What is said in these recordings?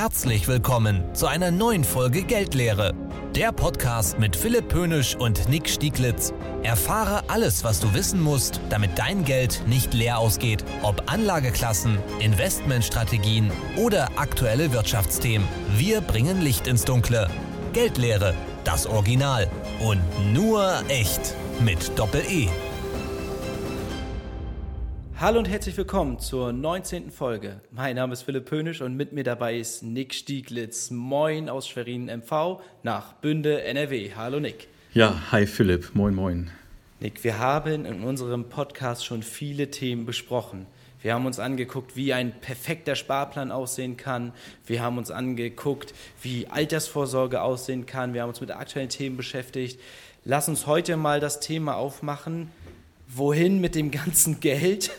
Herzlich willkommen zu einer neuen Folge Geldlehre. Der Podcast mit Philipp Pönisch und Nick Stieglitz. Erfahre alles, was du wissen musst, damit dein Geld nicht leer ausgeht. Ob Anlageklassen, Investmentstrategien oder aktuelle Wirtschaftsthemen. Wir bringen Licht ins Dunkle. Geldlehre, das Original. Und nur echt. Mit Doppel-E. Hallo und herzlich willkommen zur 19. Folge. Mein Name ist Philipp Pönisch und mit mir dabei ist Nick Stieglitz. Moin aus Schwerin MV nach Bünde NRW. Hallo Nick. Ja, hi Philipp. Moin, moin. Nick, wir haben in unserem Podcast schon viele Themen besprochen. Wir haben uns angeguckt, wie ein perfekter Sparplan aussehen kann. Wir haben uns angeguckt, wie Altersvorsorge aussehen kann. Wir haben uns mit aktuellen Themen beschäftigt. Lass uns heute mal das Thema aufmachen, wohin mit dem ganzen Geld,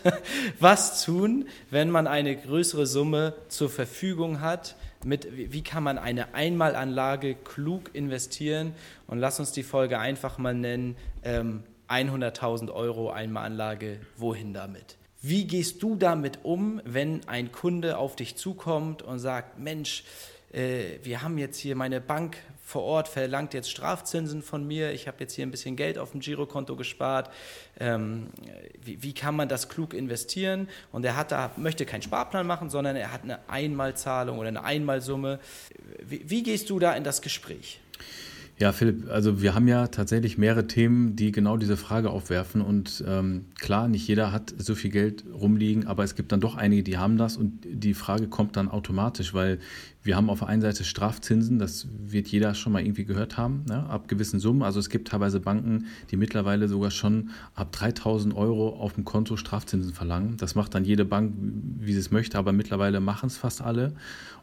was tun, wenn man eine größere Summe zur Verfügung hat, mit, wie kann man eine Einmalanlage klug investieren? Und lass uns die Folge einfach mal nennen, ähm, 100.000 Euro Einmalanlage, wohin damit? Wie gehst du damit um, wenn ein Kunde auf dich zukommt und sagt, Mensch, äh, wir haben jetzt hier meine Bank vor Ort verlangt jetzt Strafzinsen von mir, ich habe jetzt hier ein bisschen Geld auf dem Girokonto gespart, ähm, wie, wie, kann man das klug investieren? Und er hat da, möchte keinen Sparplan machen, sondern er hat eine Einmalzahlung oder eine Einmalsumme. Wie, wie gehst du da in das Gespräch? Ja, Philipp, also wir haben ja tatsächlich mehrere Themen, die genau diese Frage aufwerfen. Und ähm, klar, nicht jeder hat so viel Geld rumliegen, aber es gibt dann doch einige, die haben das und die Frage kommt dann automatisch, weil wir haben auf der einen Seite Strafzinsen, das wird jeder schon mal irgendwie gehört haben, ne, ab gewissen Summen. Also es gibt teilweise Banken, die mittlerweile sogar schon ab 3000 Euro auf dem Konto Strafzinsen verlangen. Das macht dann jede Bank, wie sie es möchte, aber mittlerweile machen es fast alle.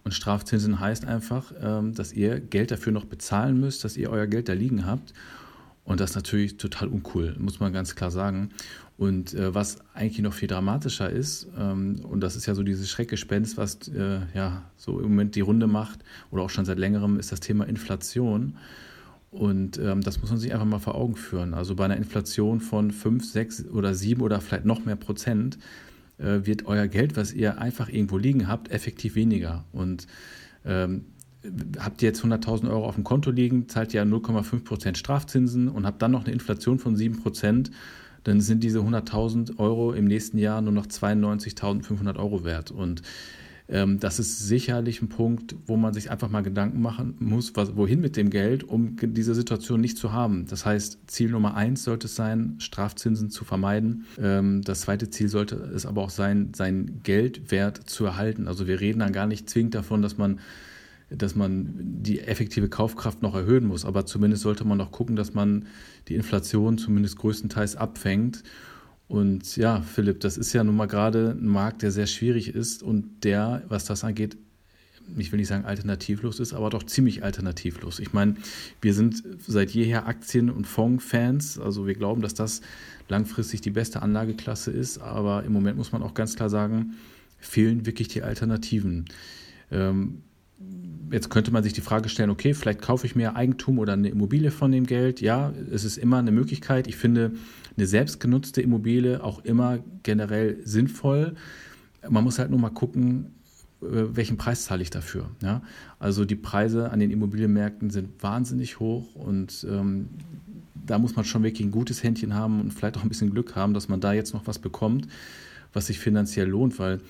Und Strafzinsen heißt einfach, ähm, dass ihr Geld dafür noch bezahlen müsst, dass ihr euer Geld da liegen habt. Und das ist natürlich total uncool, muss man ganz klar sagen. Und äh, was eigentlich noch viel dramatischer ist, ähm, und das ist ja so dieses Schreckgespenst, was äh, ja so im Moment die Runde macht oder auch schon seit längerem, ist das Thema Inflation. Und ähm, das muss man sich einfach mal vor Augen führen. Also bei einer Inflation von 5, 6 oder 7 oder vielleicht noch mehr Prozent äh, wird euer Geld, was ihr einfach irgendwo liegen habt, effektiv weniger. Und ähm, habt ihr jetzt 100.000 Euro auf dem Konto liegen, zahlt ihr 0,5 Prozent Strafzinsen und habt dann noch eine Inflation von 7 Prozent dann sind diese 100.000 Euro im nächsten Jahr nur noch 92.500 Euro wert. Und ähm, das ist sicherlich ein Punkt, wo man sich einfach mal Gedanken machen muss, was, wohin mit dem Geld, um diese Situation nicht zu haben. Das heißt, Ziel Nummer eins sollte es sein, Strafzinsen zu vermeiden. Ähm, das zweite Ziel sollte es aber auch sein, sein Geldwert zu erhalten. Also wir reden dann gar nicht zwingend davon, dass man dass man die effektive Kaufkraft noch erhöhen muss. Aber zumindest sollte man noch gucken, dass man die Inflation zumindest größtenteils abfängt. Und ja, Philipp, das ist ja nun mal gerade ein Markt, der sehr schwierig ist und der, was das angeht, ich will nicht sagen alternativlos ist, aber doch ziemlich alternativlos. Ich meine, wir sind seit jeher Aktien- und Fonds-Fans. Also wir glauben, dass das langfristig die beste Anlageklasse ist. Aber im Moment muss man auch ganz klar sagen, fehlen wirklich die Alternativen. Ähm, jetzt könnte man sich die Frage stellen, okay, vielleicht kaufe ich mir Eigentum oder eine Immobilie von dem Geld. Ja, es ist immer eine Möglichkeit. Ich finde eine selbstgenutzte Immobilie auch immer generell sinnvoll. Man muss halt nur mal gucken, äh, welchen Preis zahle ich dafür. Ja? Also die Preise an den Immobilienmärkten sind wahnsinnig hoch und ähm, da muss man schon wirklich ein gutes Händchen haben und vielleicht auch ein bisschen Glück haben, dass man da jetzt noch was bekommt, was sich finanziell lohnt, weil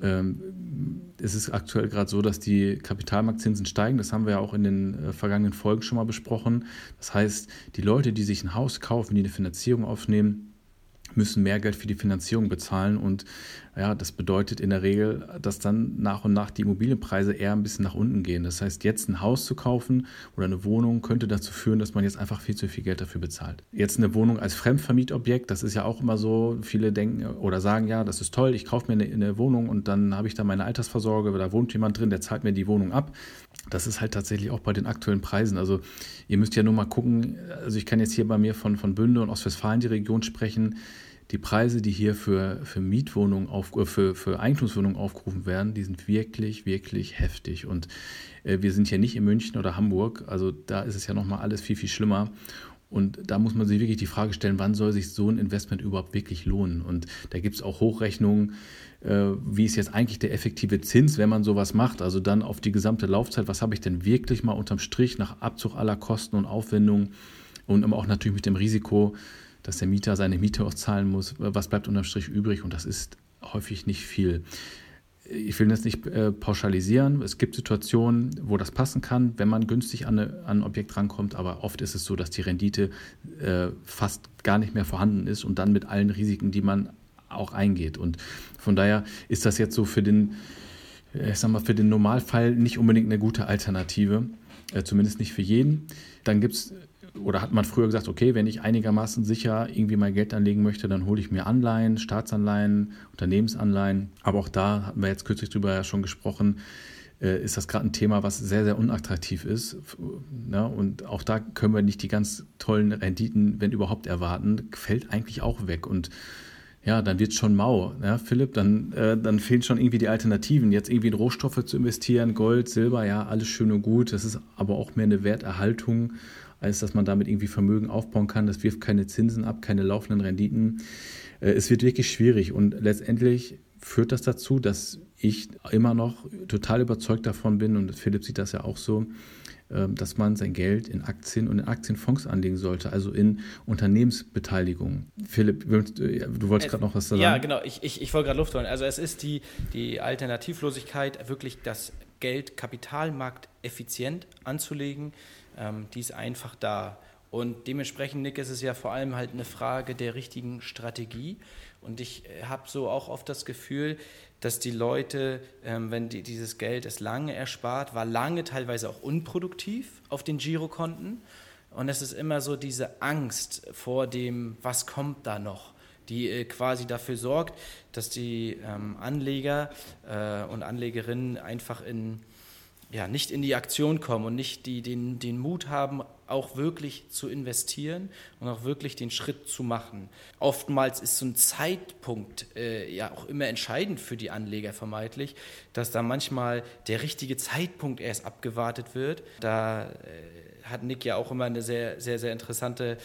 es ist aktuell gerade so, dass die Kapitalmarktzinsen steigen. Das haben wir ja auch in den äh, vergangenen Folgen schon mal besprochen. Das heißt, die Leute, die sich ein Haus kaufen, die eine Finanzierung aufnehmen, müssen mehr Geld für die Finanzierung bezahlen und ja, das bedeutet in der Regel, dass dann nach und nach die Immobilienpreise eher ein bisschen nach unten gehen. Das heißt, jetzt ein Haus zu kaufen oder eine Wohnung könnte dazu führen, dass man jetzt einfach viel zu viel Geld dafür bezahlt. Jetzt eine Wohnung als Fremdvermietobjekt, das ist ja auch immer so, viele denken oder sagen, ja, das ist toll, ich kaufe mir eine, eine Wohnung und dann habe ich da meine Altersvorsorge, da wohnt jemand drin, der zahlt mir die Wohnung ab. Das ist halt tatsächlich auch bei den aktuellen Preisen. Also ihr müsst ja nur mal gucken, also ich kann jetzt hier bei mir von, von Bünde und Ostwestfalen die Region sprechen die Preise, die hier für, für Mietwohnungen, auf, äh, für, für Eigentumswohnungen aufgerufen werden, die sind wirklich, wirklich heftig. Und äh, wir sind hier nicht in München oder Hamburg, also da ist es ja nochmal alles viel, viel schlimmer. Und da muss man sich wirklich die Frage stellen, wann soll sich so ein Investment überhaupt wirklich lohnen? Und da gibt es auch Hochrechnungen, äh, wie ist jetzt eigentlich der effektive Zins, wenn man sowas macht? Also dann auf die gesamte Laufzeit, was habe ich denn wirklich mal unterm Strich nach Abzug aller Kosten und Aufwendungen und auch natürlich mit dem Risiko, dass der Mieter seine Miete auch zahlen muss, was bleibt unterm Strich übrig? Und das ist häufig nicht viel ich will das nicht äh, pauschalisieren. Es gibt Situationen, wo das passen kann, wenn man günstig an, eine, an ein Objekt rankommt, aber oft ist es so, dass die Rendite äh, fast gar nicht mehr vorhanden ist und dann mit allen Risiken, die man auch eingeht. Und von daher ist das jetzt so für den, äh, ich sag mal, für den Normalfall nicht unbedingt eine gute Alternative, äh, zumindest nicht für jeden. Dann gibt es oder hat man früher gesagt, okay, wenn ich einigermaßen sicher irgendwie mein Geld anlegen möchte, dann hole ich mir Anleihen, Staatsanleihen, Unternehmensanleihen. Aber auch da hatten wir jetzt kürzlich drüber ja schon gesprochen, äh, ist das gerade ein Thema, was sehr, sehr unattraktiv ist. Ne? Und auch da können wir nicht die ganz tollen Renditen, wenn überhaupt, erwarten. Fällt eigentlich auch weg. Und ja, dann wird es schon mau, ja, Philipp, dann, äh, dann fehlen schon irgendwie die Alternativen. Jetzt irgendwie in Rohstoffe zu investieren, Gold, Silber, ja, alles schön und gut. Das ist aber auch mehr eine Werterhaltung als dass man damit irgendwie Vermögen aufbauen kann. Das wirft keine Zinsen ab, keine laufenden Renditen. Äh, es wird wirklich schwierig und letztendlich führt das dazu, dass ich immer noch total überzeugt davon bin und Philipp sieht das ja auch so, ähm, dass man sein Geld in Aktien und in Aktienfonds anlegen sollte, also in Unternehmensbeteiligung. Philipp, du wolltest gerade noch was sagen? Ja, genau, ich, ich, ich wollte gerade Luft holen. Also es ist die, die Alternativlosigkeit, wirklich das Geld kapitalmarkteffizient anzulegen, ähm, die ist einfach da. Und dementsprechend, Nick, ist es ja vor allem halt eine Frage der richtigen Strategie. Und ich äh, habe so auch oft das Gefühl, dass die Leute, ähm, wenn die, dieses Geld es lange erspart, war lange teilweise auch unproduktiv auf den Girokonten. Und es ist immer so diese Angst vor dem, was kommt da noch, die äh, quasi dafür sorgt, dass die ähm, Anleger äh, und Anlegerinnen einfach in ja, nicht in die Aktion kommen und nicht die, den, den Mut haben, auch wirklich zu investieren und auch wirklich den Schritt zu machen. Oftmals ist so ein Zeitpunkt äh, ja auch immer entscheidend für die Anleger vermeintlich, dass da manchmal der richtige Zeitpunkt erst abgewartet wird. Da äh, hat Nick ja auch immer eine sehr, sehr, sehr interessante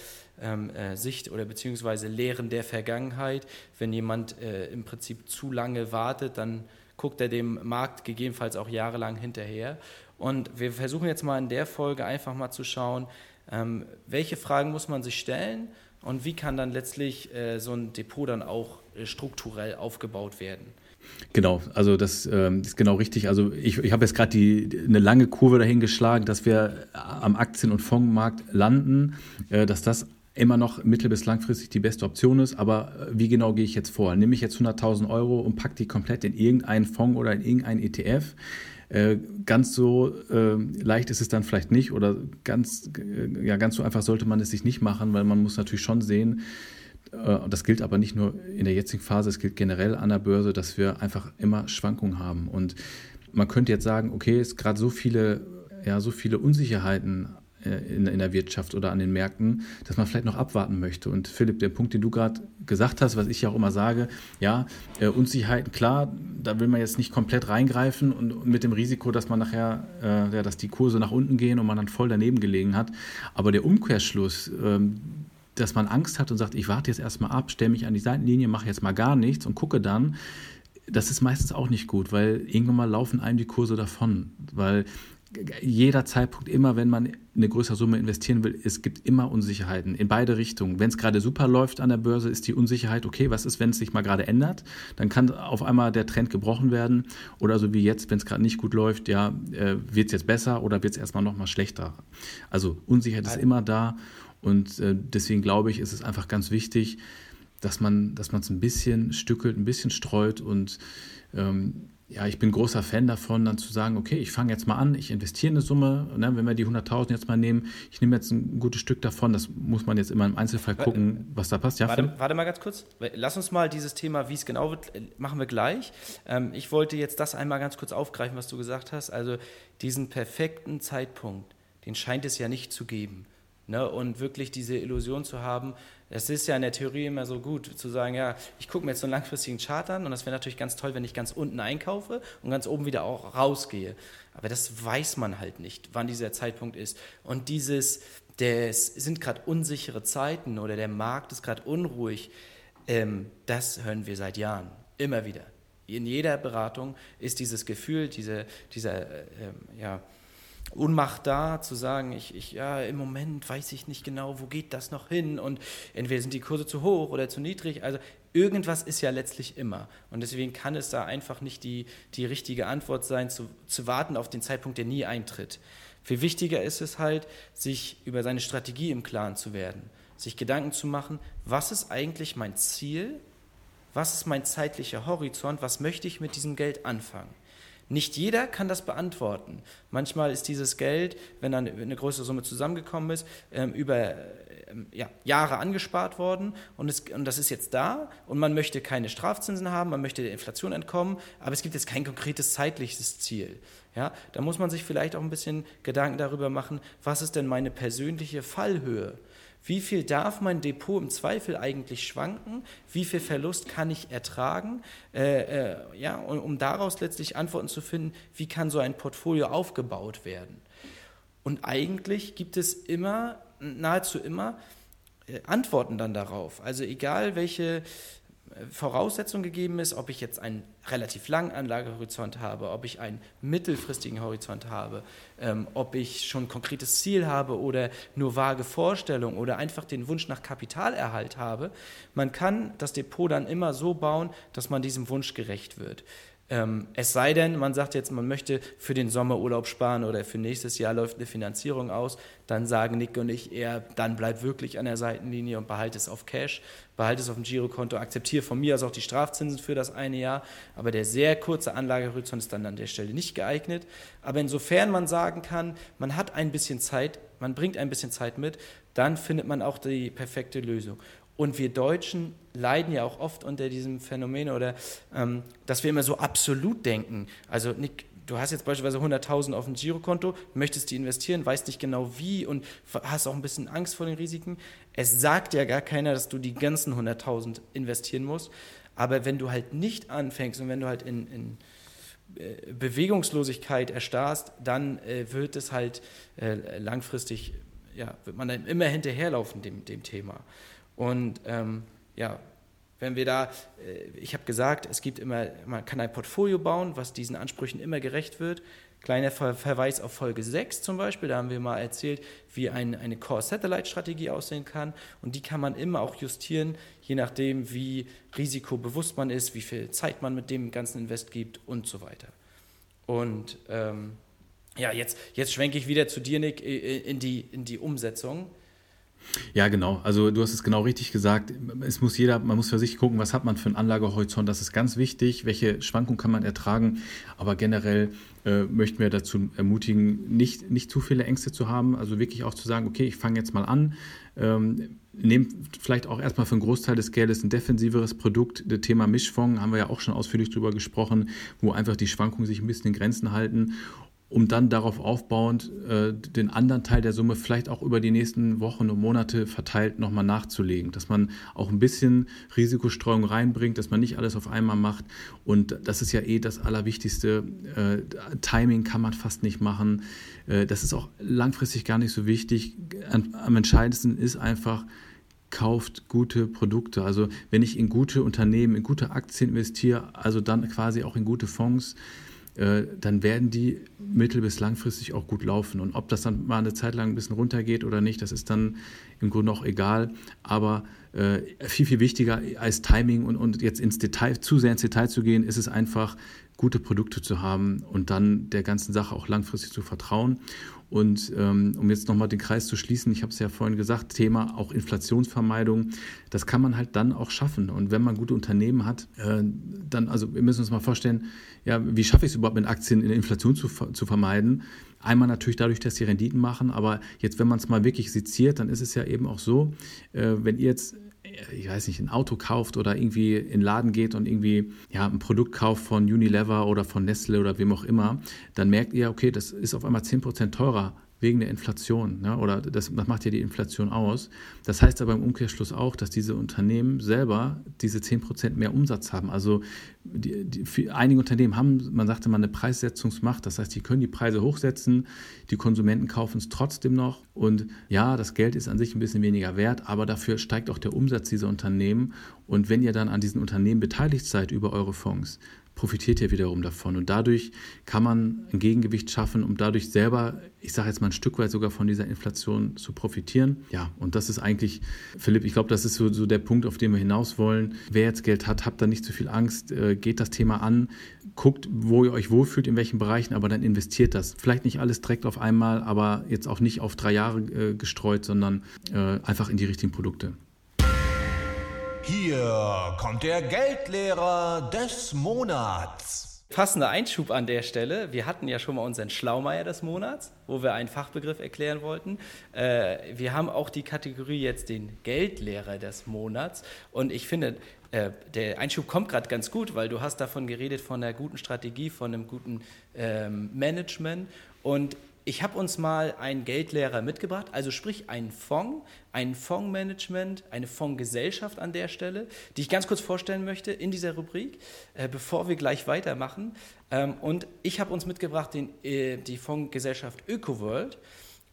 ähm, äh, Sicht oder beziehungsweise Lehren der Vergangenheit. Wenn jemand äh, im Prinzip zu lange wartet, dann guckt er dem Markt gegebenenfalls auch jahrelang hinterher. Und wir versuchen jetzt mal in der Folge einfach mal zu schauen, ähm, welche Fragen muss man sich stellen und wie kann dann letztlich äh, so ein Depot dann auch äh, strukturell aufgebaut werden. Genau, also das ähm, ist genau richtig. Also ich, ich habe jetzt gerade eine lange Kurve dahin geschlagen, dass wir am Aktien- und Fondsmarkt landen, äh, dass das immer noch mittel- bis langfristig die beste Option ist. Aber äh, wie genau gehe ich jetzt vor? Nehme ich jetzt 100.000 Euro und packe die komplett in irgendeinen Fonds oder in irgendeinen ETF? Äh, ganz so äh, leicht ist es dann vielleicht nicht oder ganz, äh, ja, ganz so einfach sollte man es sich nicht machen, weil man muss natürlich schon sehen, das gilt aber nicht nur in der jetzigen Phase, es gilt generell an der Börse, dass wir einfach immer Schwankungen haben. Und man könnte jetzt sagen, okay, es gerade so viele, ja, so viele Unsicherheiten in, in der Wirtschaft oder an den Märkten, dass man vielleicht noch abwarten möchte. Und Philipp, der Punkt, den du gerade gesagt hast, was ich ja auch immer sage, ja, äh, Unsicherheiten, klar, da will man jetzt nicht komplett reingreifen und, und mit dem Risiko, dass man nachher, äh, ja, dass die Kurse nach unten gehen und man dann voll daneben gelegen hat. Aber der Umkehrschluss, ähm, dass man Angst hat und sagt, ich warte jetzt erstmal ab, stelle mich an die Seitenlinie, mache jetzt mal gar nichts und gucke dann, das ist meistens auch nicht gut, weil irgendwann mal laufen einem die Kurse davon. Weil jeder Zeitpunkt, immer wenn man eine größere Summe investieren will, es gibt immer Unsicherheiten in beide Richtungen. Wenn es gerade super läuft an der Börse, ist die Unsicherheit, okay, was ist, wenn es sich mal gerade ändert? Dann kann auf einmal der Trend gebrochen werden. Oder so wie jetzt, wenn es gerade nicht gut läuft, ja, äh, wird es jetzt besser oder wird es erstmal nochmal schlechter? Also Unsicherheit ist immer da und äh, deswegen glaube ich, ist es einfach ganz wichtig, dass man es ein bisschen stückelt, ein bisschen streut und ähm, ja, ich bin großer Fan davon, dann zu sagen, okay, ich fange jetzt mal an, ich investiere eine Summe, ne, wenn wir die 100.000 jetzt mal nehmen, ich nehme jetzt ein gutes Stück davon, das muss man jetzt immer im Einzelfall gucken, was da passt. Ja, warte, warte, mal ganz kurz, lass uns mal dieses Thema, wie es genau wird, äh, machen wir gleich. Ähm, ich wollte jetzt das einmal ganz kurz aufgreifen, was du gesagt hast, also diesen perfekten Zeitpunkt, den scheint es ja nicht zu geben. Ne? Und wirklich diese Illusion zu haben, es ist ja in der Theorie immer so gut zu sagen, ja, ich gucke mir jetzt so einen langfristigen Chart an und das wäre natürlich ganz toll, wenn ich ganz unten einkaufe und ganz oben wieder auch rausgehe. Aber das weiß man halt nicht, wann dieser Zeitpunkt ist. Und dieses, es sind gerade unsichere Zeiten oder der Markt ist gerade unruhig, ähm, das hören wir seit Jahren, immer wieder. In jeder Beratung ist dieses Gefühl, diese, dieser, äh, äh, ja, Unmacht da, zu sagen, ich, ich, ja, im Moment weiß ich nicht genau, wo geht das noch hin und entweder sind die Kurse zu hoch oder zu niedrig. Also irgendwas ist ja letztlich immer. Und deswegen kann es da einfach nicht die, die richtige Antwort sein, zu, zu warten auf den Zeitpunkt, der nie eintritt. Viel wichtiger ist es halt, sich über seine Strategie im Klaren zu werden, sich Gedanken zu machen, was ist eigentlich mein Ziel, was ist mein zeitlicher Horizont, was möchte ich mit diesem Geld anfangen. Nicht jeder kann das beantworten. Manchmal ist dieses Geld, wenn dann eine größere Summe zusammengekommen ist, ähm, über ähm, ja, Jahre angespart worden und, und das ist jetzt da und man möchte keine Strafzinsen haben, man möchte der Inflation entkommen, aber es gibt jetzt kein konkretes zeitliches Ziel. Ja, da muss man sich vielleicht auch ein bisschen Gedanken darüber machen, was ist denn meine persönliche Fallhöhe? Wie viel darf mein Depot im Zweifel eigentlich schwanken? Wie viel Verlust kann ich ertragen? Äh, äh, ja, um, um daraus letztlich Antworten zu finden, wie kann so ein Portfolio aufgebaut werden? Und eigentlich gibt es immer, nahezu immer, äh, Antworten dann darauf. Also egal welche Voraussetzung gegeben ist, ob ich jetzt einen relativ langen Anlagehorizont habe, ob ich einen mittelfristigen Horizont habe, ähm, ob ich schon ein konkretes Ziel habe oder nur vage Vorstellungen oder einfach den Wunsch nach Kapitalerhalt habe. Man kann das Depot dann immer so bauen, dass man diesem Wunsch gerecht wird. Ähm, es sei denn, man sagt jetzt, man möchte für den Sommerurlaub sparen oder für nächstes Jahr läuft eine Finanzierung aus, dann sagen Nick und ich eher, dann bleib wirklich an der Seitenlinie und behalte es auf Cash, behalte es auf dem Girokonto, akzeptiere von mir aus auch die Strafzinsen für das eine Jahr, aber der sehr kurze Anlagehorizont ist dann an der Stelle nicht geeignet. Aber insofern man sagen kann, man hat ein bisschen Zeit, man bringt ein bisschen Zeit mit, dann findet man auch die perfekte Lösung. Und wir Deutschen leiden ja auch oft unter diesem Phänomen oder ähm, dass wir immer so absolut denken. Also Nick, du hast jetzt beispielsweise 100.000 auf dem Girokonto, möchtest die investieren, weißt nicht genau wie und hast auch ein bisschen Angst vor den Risiken. Es sagt ja gar keiner, dass du die ganzen 100.000 investieren musst. Aber wenn du halt nicht anfängst und wenn du halt in, in äh, Bewegungslosigkeit erstarrst, dann äh, wird es halt äh, langfristig, ja, wird man dann immer hinterherlaufen dem, dem Thema. Und ähm, ja, wenn wir da, äh, ich habe gesagt, es gibt immer, man kann ein Portfolio bauen, was diesen Ansprüchen immer gerecht wird. Kleiner Ver Verweis auf Folge 6 zum Beispiel, da haben wir mal erzählt, wie ein, eine Core-Satellite-Strategie aussehen kann. Und die kann man immer auch justieren, je nachdem, wie risikobewusst man ist, wie viel Zeit man mit dem ganzen Invest gibt und so weiter. Und ähm, ja, jetzt, jetzt schwenke ich wieder zu dir, Nick, in die, in die Umsetzung. Ja, genau. Also du hast es genau richtig gesagt. Es muss jeder, man muss für sich gucken, was hat man für einen Anlagehorizont. Das ist ganz wichtig. Welche Schwankungen kann man ertragen? Aber generell äh, möchten wir dazu ermutigen, nicht, nicht zu viele Ängste zu haben. Also wirklich auch zu sagen, okay, ich fange jetzt mal an. Ähm, nehmt vielleicht auch erstmal für einen Großteil des Geldes ein defensiveres Produkt. Das Thema Mischfonds haben wir ja auch schon ausführlich drüber gesprochen, wo einfach die Schwankungen sich ein bisschen in Grenzen halten um dann darauf aufbauend äh, den anderen Teil der Summe vielleicht auch über die nächsten Wochen und Monate verteilt nochmal nachzulegen. Dass man auch ein bisschen Risikostreuung reinbringt, dass man nicht alles auf einmal macht. Und das ist ja eh das Allerwichtigste. Äh, Timing kann man fast nicht machen. Äh, das ist auch langfristig gar nicht so wichtig. Am, am entscheidendsten ist einfach, kauft gute Produkte. Also wenn ich in gute Unternehmen, in gute Aktien investiere, also dann quasi auch in gute Fonds, äh, dann werden die mittel- bis langfristig auch gut laufen. Und ob das dann mal eine Zeit lang ein bisschen runtergeht oder nicht, das ist dann im Grunde auch egal. Aber äh, viel, viel wichtiger als Timing und, und jetzt ins Detail, zu sehr ins Detail zu gehen, ist es einfach, gute Produkte zu haben und dann der ganzen Sache auch langfristig zu vertrauen. Und ähm, um jetzt nochmal den Kreis zu schließen, ich habe es ja vorhin gesagt, Thema auch Inflationsvermeidung, das kann man halt dann auch schaffen. Und wenn man gute Unternehmen hat, äh, dann, also wir müssen uns mal vorstellen, ja, wie schaffe ich es überhaupt mit Aktien in Inflation zu, zu vermeiden? Einmal natürlich dadurch, dass sie Renditen machen, aber jetzt, wenn man es mal wirklich seziert, dann ist es ja eben auch so, äh, wenn ihr jetzt ich weiß nicht, ein Auto kauft oder irgendwie in den Laden geht und irgendwie ja, ein Produkt kauft von Unilever oder von Nestle oder wem auch immer, dann merkt ihr, okay, das ist auf einmal 10% teurer wegen der Inflation. Ne? Oder das, das macht ja die Inflation aus. Das heißt aber im Umkehrschluss auch, dass diese Unternehmen selber diese 10% mehr Umsatz haben. Also die, die, einige Unternehmen haben, man sagte mal, eine Preissetzungsmacht. Das heißt, die können die Preise hochsetzen, die Konsumenten kaufen es trotzdem noch. Und ja, das Geld ist an sich ein bisschen weniger wert, aber dafür steigt auch der Umsatz dieser Unternehmen. Und wenn ihr dann an diesen Unternehmen beteiligt seid über eure Fonds, profitiert ihr wiederum davon. Und dadurch kann man ein Gegengewicht schaffen, um dadurch selber, ich sage jetzt mal ein Stück weit sogar von dieser Inflation zu profitieren. Ja, und das ist eigentlich, Philipp, ich glaube, das ist so, so der Punkt, auf den wir hinaus wollen. Wer jetzt Geld hat, habt da nicht zu viel Angst, äh, geht das Thema an, guckt, wo ihr euch wohlfühlt, in welchen Bereichen, aber dann investiert das. Vielleicht nicht alles direkt auf einmal, aber jetzt auch nicht auf drei Jahre äh, gestreut, sondern äh, einfach in die richtigen Produkte. Hier kommt der Geldlehrer des Monats. Passender Einschub an der Stelle. Wir hatten ja schon mal unseren Schlaumeier des Monats, wo wir einen Fachbegriff erklären wollten. Äh, wir haben auch die Kategorie jetzt den Geldlehrer des Monats. Und ich finde, äh, der Einschub kommt gerade ganz gut, weil du hast davon geredet, von einer guten Strategie, von einem guten ähm, Management. Und ich habe uns mal einen Geldlehrer mitgebracht, also sprich einen Fonds, ein Fondsmanagement, eine Fondsgesellschaft an der Stelle, die ich ganz kurz vorstellen möchte in dieser Rubrik, äh, bevor wir gleich weitermachen. Ähm, und ich habe uns mitgebracht den, äh, die Fondsgesellschaft ÖkoWorld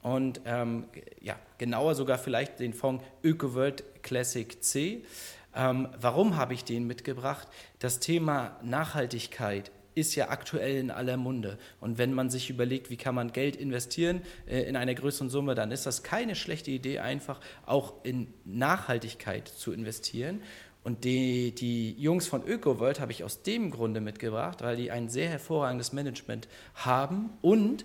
und ähm, ja, genauer sogar vielleicht den Fonds ÖkoWorld Classic C. Ähm, warum habe ich den mitgebracht? Das Thema Nachhaltigkeit ist ja aktuell in aller Munde. Und wenn man sich überlegt, wie kann man Geld investieren äh, in einer größeren Summe, dann ist das keine schlechte Idee, einfach auch in Nachhaltigkeit zu investieren. Und die, die Jungs von ÖkoWorld habe ich aus dem Grunde mitgebracht, weil die ein sehr hervorragendes Management haben und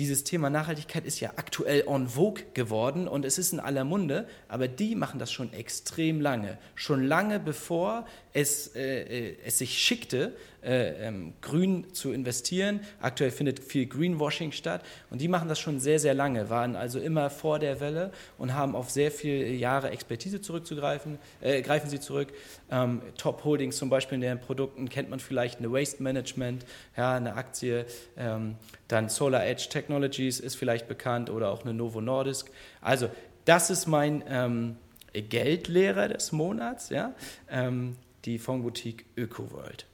dieses Thema Nachhaltigkeit ist ja aktuell en vogue geworden und es ist in aller Munde, aber die machen das schon extrem lange. Schon lange bevor es, äh, äh es sich schickte, äh, ähm, grün zu investieren. Aktuell findet viel Greenwashing statt und die machen das schon sehr, sehr lange, waren also immer vor der Welle und haben auf sehr viele Jahre Expertise zurückzugreifen, äh, greifen sie zurück. Ähm, Top Holdings zum Beispiel in deren Produkten kennt man vielleicht eine Waste Management, ja, eine Aktie, ähm, dann Solar Edge Technologies ist vielleicht bekannt oder auch eine Novo Nordisk. Also das ist mein ähm, Geldlehrer des Monats, ja, ähm, die Fondsboutique ÖkoWorld.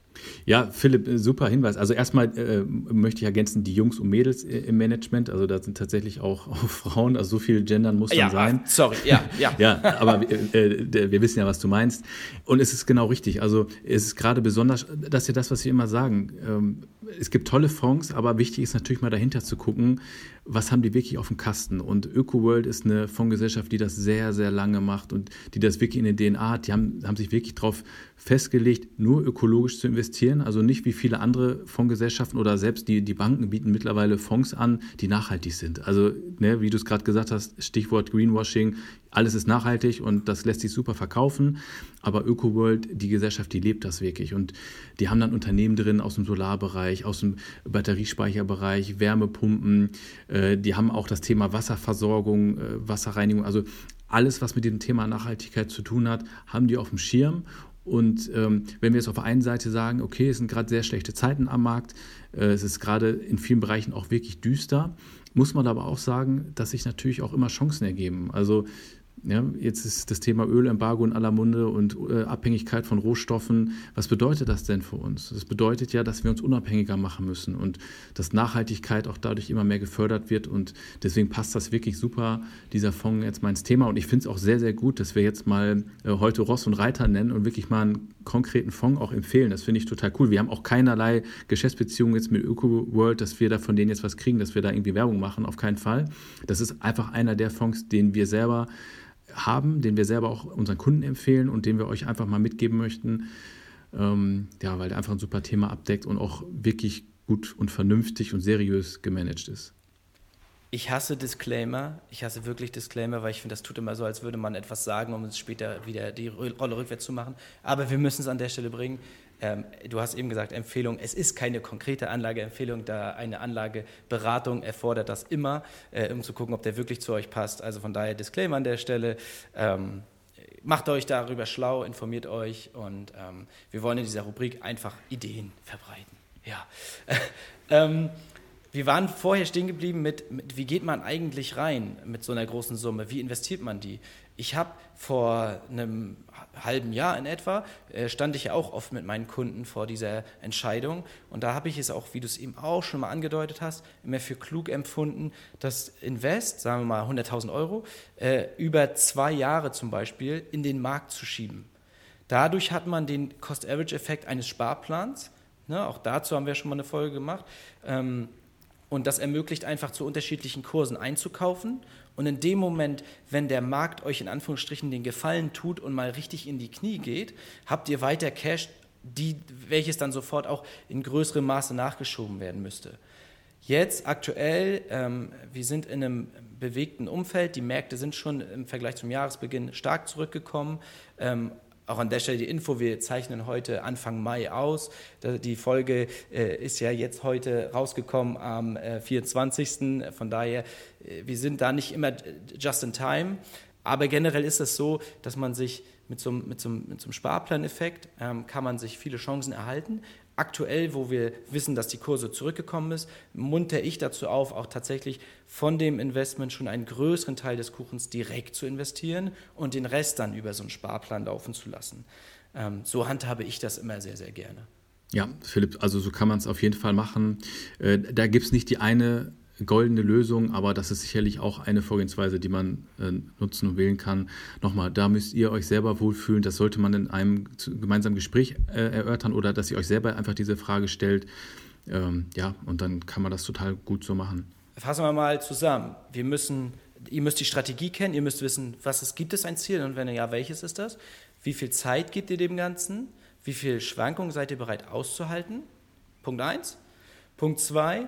Ja, Philipp, äh, super Hinweis. Also erstmal äh, möchte ich ergänzen, die Jungs und Mädels äh, im Management, also da sind tatsächlich auch, auch Frauen, also so viel Gendern muss ja, dann sein. Sorry, ja, ja. ja, aber äh, äh, wir wissen ja, was du meinst. Und es ist genau richtig. Also es ist gerade besonders, das ist ja das, was wir immer sagen. Ähm, es gibt tolle Fonds, aber wichtig ist natürlich mal dahinter zu gucken, was haben die wirklich auf dem Kasten. Und ÖkoWorld ist eine Fondsgesellschaft, die das sehr, sehr lange macht und die das wirklich in der DNA hat. Die haben, haben sich wirklich darauf festgelegt, nur ökologisch zu investieren. Also nicht wie viele andere Fondsgesellschaften oder selbst die, die Banken bieten mittlerweile Fonds an, die nachhaltig sind. Also, ne, wie du es gerade gesagt hast, Stichwort Greenwashing, alles ist nachhaltig und das lässt sich super verkaufen. Aber ÖkoWorld, die Gesellschaft, die lebt das wirklich. Und die haben dann Unternehmen drin aus dem Solarbereich, aus dem Batteriespeicherbereich, Wärmepumpen. Äh, die haben auch das Thema Wasserversorgung, äh, Wasserreinigung. Also alles, was mit dem Thema Nachhaltigkeit zu tun hat, haben die auf dem Schirm. Und ähm, wenn wir jetzt auf der einen Seite sagen, okay, es sind gerade sehr schlechte Zeiten am Markt, äh, es ist gerade in vielen Bereichen auch wirklich düster, muss man aber auch sagen, dass sich natürlich auch immer Chancen ergeben. Also ja, jetzt ist das Thema Ölembargo in aller Munde und äh, Abhängigkeit von Rohstoffen. Was bedeutet das denn für uns? Das bedeutet ja, dass wir uns unabhängiger machen müssen und dass Nachhaltigkeit auch dadurch immer mehr gefördert wird. Und deswegen passt das wirklich super, dieser Fonds jetzt mal ins Thema. Und ich finde es auch sehr, sehr gut, dass wir jetzt mal äh, heute Ross und Reiter nennen und wirklich mal einen konkreten Fonds auch empfehlen. Das finde ich total cool. Wir haben auch keinerlei Geschäftsbeziehungen jetzt mit ÖkoWorld, dass wir da von denen jetzt was kriegen, dass wir da irgendwie Werbung machen. Auf keinen Fall. Das ist einfach einer der Fonds, den wir selber haben, den wir selber auch unseren Kunden empfehlen und den wir euch einfach mal mitgeben möchten. Ähm, ja, weil der einfach ein super Thema abdeckt und auch wirklich gut und vernünftig und seriös gemanagt ist. Ich hasse Disclaimer. Ich hasse wirklich Disclaimer, weil ich finde, das tut immer so, als würde man etwas sagen, um es später wieder die Rolle rückwärts zu machen. Aber wir müssen es an der Stelle bringen. Ähm, du hast eben gesagt, Empfehlung. Es ist keine konkrete Anlageempfehlung, da eine Anlageberatung erfordert das immer, äh, um zu gucken, ob der wirklich zu euch passt. Also von daher Disclaimer an der Stelle. Ähm, macht euch darüber schlau, informiert euch und ähm, wir wollen in dieser Rubrik einfach Ideen verbreiten. Ja. wir waren vorher stehen geblieben mit, mit, wie geht man eigentlich rein mit so einer großen Summe? Wie investiert man die? Ich habe vor einem halben Jahr in etwa, äh, stand ich ja auch oft mit meinen Kunden vor dieser Entscheidung. Und da habe ich es auch, wie du es eben auch schon mal angedeutet hast, immer für klug empfunden, das Invest, sagen wir mal 100.000 Euro, äh, über zwei Jahre zum Beispiel in den Markt zu schieben. Dadurch hat man den Cost-Average-Effekt eines Sparplans. Ne, auch dazu haben wir schon mal eine Folge gemacht. Ähm, und das ermöglicht einfach zu unterschiedlichen Kursen einzukaufen. Und in dem Moment, wenn der Markt euch in Anführungsstrichen den Gefallen tut und mal richtig in die Knie geht, habt ihr weiter Cash, die, welches dann sofort auch in größerem Maße nachgeschoben werden müsste. Jetzt aktuell, ähm, wir sind in einem bewegten Umfeld, die Märkte sind schon im Vergleich zum Jahresbeginn stark zurückgekommen. Ähm, auch an der Stelle die Info, wir zeichnen heute Anfang Mai aus. Die Folge äh, ist ja jetzt heute rausgekommen am äh, 24. Von daher, äh, wir sind da nicht immer just in time. Aber generell ist es so, dass man sich mit so, mit so, mit so einem Sparplaneffekt ähm, kann man sich viele Chancen erhalten. Aktuell, wo wir wissen, dass die Kurse zurückgekommen ist, munter ich dazu auf, auch tatsächlich von dem Investment schon einen größeren Teil des Kuchens direkt zu investieren und den Rest dann über so einen Sparplan laufen zu lassen. Ähm, so handhabe ich das immer sehr, sehr gerne. Ja, Philipp, also so kann man es auf jeden Fall machen. Äh, da gibt es nicht die eine goldene Lösung, aber das ist sicherlich auch eine Vorgehensweise, die man äh, nutzen und wählen kann. Nochmal, da müsst ihr euch selber wohlfühlen. Das sollte man in einem gemeinsamen Gespräch äh, erörtern oder dass ihr euch selber einfach diese Frage stellt. Ähm, ja, und dann kann man das total gut so machen. Fassen wir mal zusammen. Wir müssen, ihr müsst die Strategie kennen, ihr müsst wissen, was es gibt es ein Ziel und wenn ja, welches ist das? Wie viel Zeit gibt ihr dem Ganzen? Wie viel Schwankungen seid ihr bereit auszuhalten? Punkt 1. Punkt 2,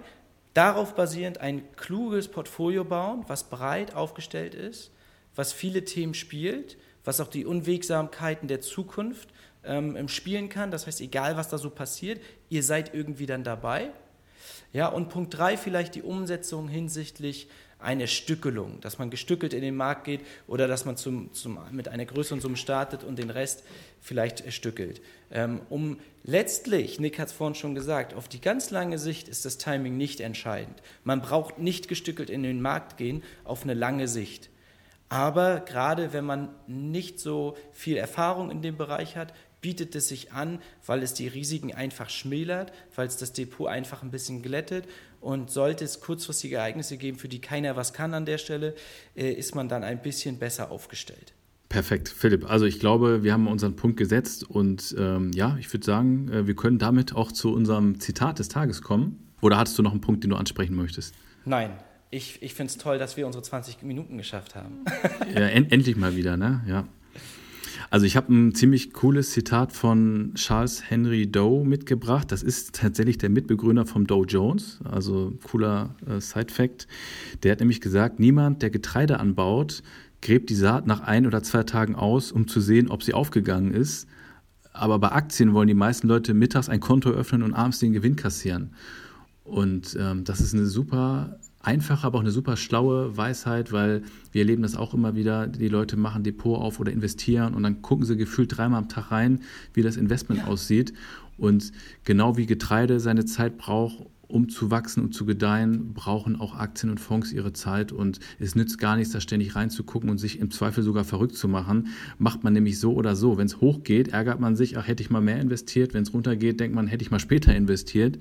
Darauf basierend ein kluges Portfolio bauen, was breit aufgestellt ist, was viele Themen spielt, was auch die Unwegsamkeiten der Zukunft ähm, spielen kann. Das heißt, egal was da so passiert, ihr seid irgendwie dann dabei. Ja, und Punkt 3 vielleicht die Umsetzung hinsichtlich eine Stückelung, dass man gestückelt in den Markt geht oder dass man zum, zum, mit einer größeren Summe startet und den Rest vielleicht stückelt. Ähm, um letztlich, Nick hat es vorhin schon gesagt, auf die ganz lange Sicht ist das Timing nicht entscheidend. Man braucht nicht gestückelt in den Markt gehen auf eine lange Sicht. Aber gerade wenn man nicht so viel Erfahrung in dem Bereich hat, bietet es sich an, weil es die Risiken einfach schmälert, weil es das Depot einfach ein bisschen glättet und sollte es kurzfristige Ereignisse geben, für die keiner was kann an der Stelle, äh, ist man dann ein bisschen besser aufgestellt. Perfekt, Philipp. Also ich glaube, wir haben unseren Punkt gesetzt und ähm, ja, ich würde sagen, äh, wir können damit auch zu unserem Zitat des Tages kommen. Oder hattest du noch einen Punkt, den du ansprechen möchtest? Nein, ich, ich finde es toll, dass wir unsere 20 Minuten geschafft haben. ja, en endlich mal wieder, ne? Ja. Also ich habe ein ziemlich cooles Zitat von Charles Henry Doe mitgebracht. Das ist tatsächlich der Mitbegründer vom Dow Jones, also cooler äh, Side-Fact. Der hat nämlich gesagt, niemand, der Getreide anbaut, gräbt die Saat nach ein oder zwei Tagen aus, um zu sehen, ob sie aufgegangen ist. Aber bei Aktien wollen die meisten Leute mittags ein Konto öffnen und abends den Gewinn kassieren. Und ähm, das ist eine super einfache, aber auch eine super schlaue Weisheit, weil wir erleben das auch immer wieder. Die Leute machen Depot auf oder investieren und dann gucken sie gefühlt dreimal am Tag rein, wie das Investment ja. aussieht. Und genau wie Getreide seine Zeit braucht, um zu wachsen und zu gedeihen, brauchen auch Aktien und Fonds ihre Zeit und es nützt gar nichts, da ständig reinzugucken und sich im Zweifel sogar verrückt zu machen. Macht man nämlich so oder so. Wenn es hochgeht, ärgert man sich, ach, hätte ich mal mehr investiert. Wenn es runtergeht, denkt man, hätte ich mal später investiert.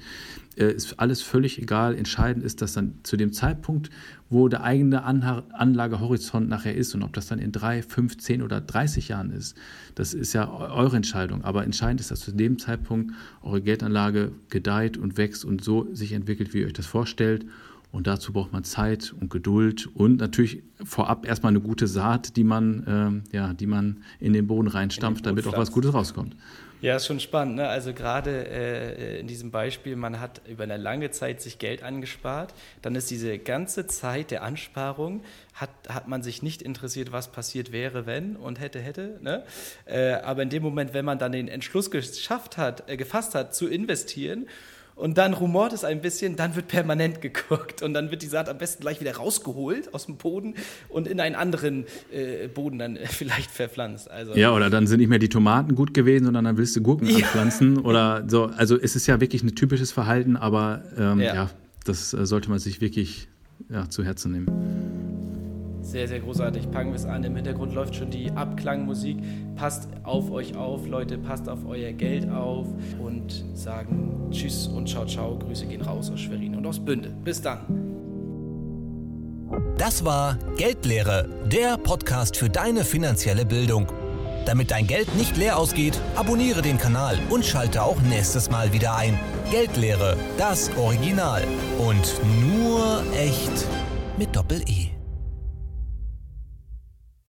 Äh, ist alles völlig egal. Entscheidend ist, dass dann zu dem Zeitpunkt, wo der eigene Anlagehorizont nachher ist und ob das dann in drei, fünf, zehn oder 30 Jahren ist, das ist ja eure Entscheidung. Aber entscheidend ist, dass zu dem Zeitpunkt eure Geldanlage gedeiht und wächst und so sich entwickelt, wie ihr euch das vorstellt. Und dazu braucht man Zeit und Geduld und natürlich vorab erstmal eine gute Saat, die man, äh, ja, die man in den Boden reinstampft, damit auch was Gutes rauskommt. Ja, ist schon spannend. Ne? Also gerade äh, in diesem Beispiel, man hat über eine lange Zeit sich Geld angespart, dann ist diese ganze Zeit der Ansparung, hat, hat man sich nicht interessiert, was passiert wäre, wenn und hätte, hätte. Ne? Äh, aber in dem Moment, wenn man dann den Entschluss geschafft hat, äh, gefasst hat, zu investieren, und dann rumort es ein bisschen, dann wird permanent geguckt und dann wird die Saat am besten gleich wieder rausgeholt aus dem Boden und in einen anderen äh, Boden dann vielleicht verpflanzt. Also, ja, oder dann sind nicht mehr die Tomaten gut gewesen, sondern dann willst du Gurken ja. anpflanzen oder so. Also es ist ja wirklich ein typisches Verhalten, aber ähm, ja. ja das äh, sollte man sich wirklich ja, zu Herzen nehmen. Sehr, sehr großartig. Packen wir es an. Im Hintergrund läuft schon die Abklangmusik. Passt auf euch auf, Leute. Passt auf euer Geld auf. Und sagen Tschüss und Ciao, Ciao. Grüße gehen raus aus Schwerin und aus Bünde. Bis dann. Das war Geldlehre, der Podcast für deine finanzielle Bildung. Damit dein Geld nicht leer ausgeht, abonniere den Kanal und schalte auch nächstes Mal wieder ein. Geldlehre, das Original. Und nur echt mit Doppel-E.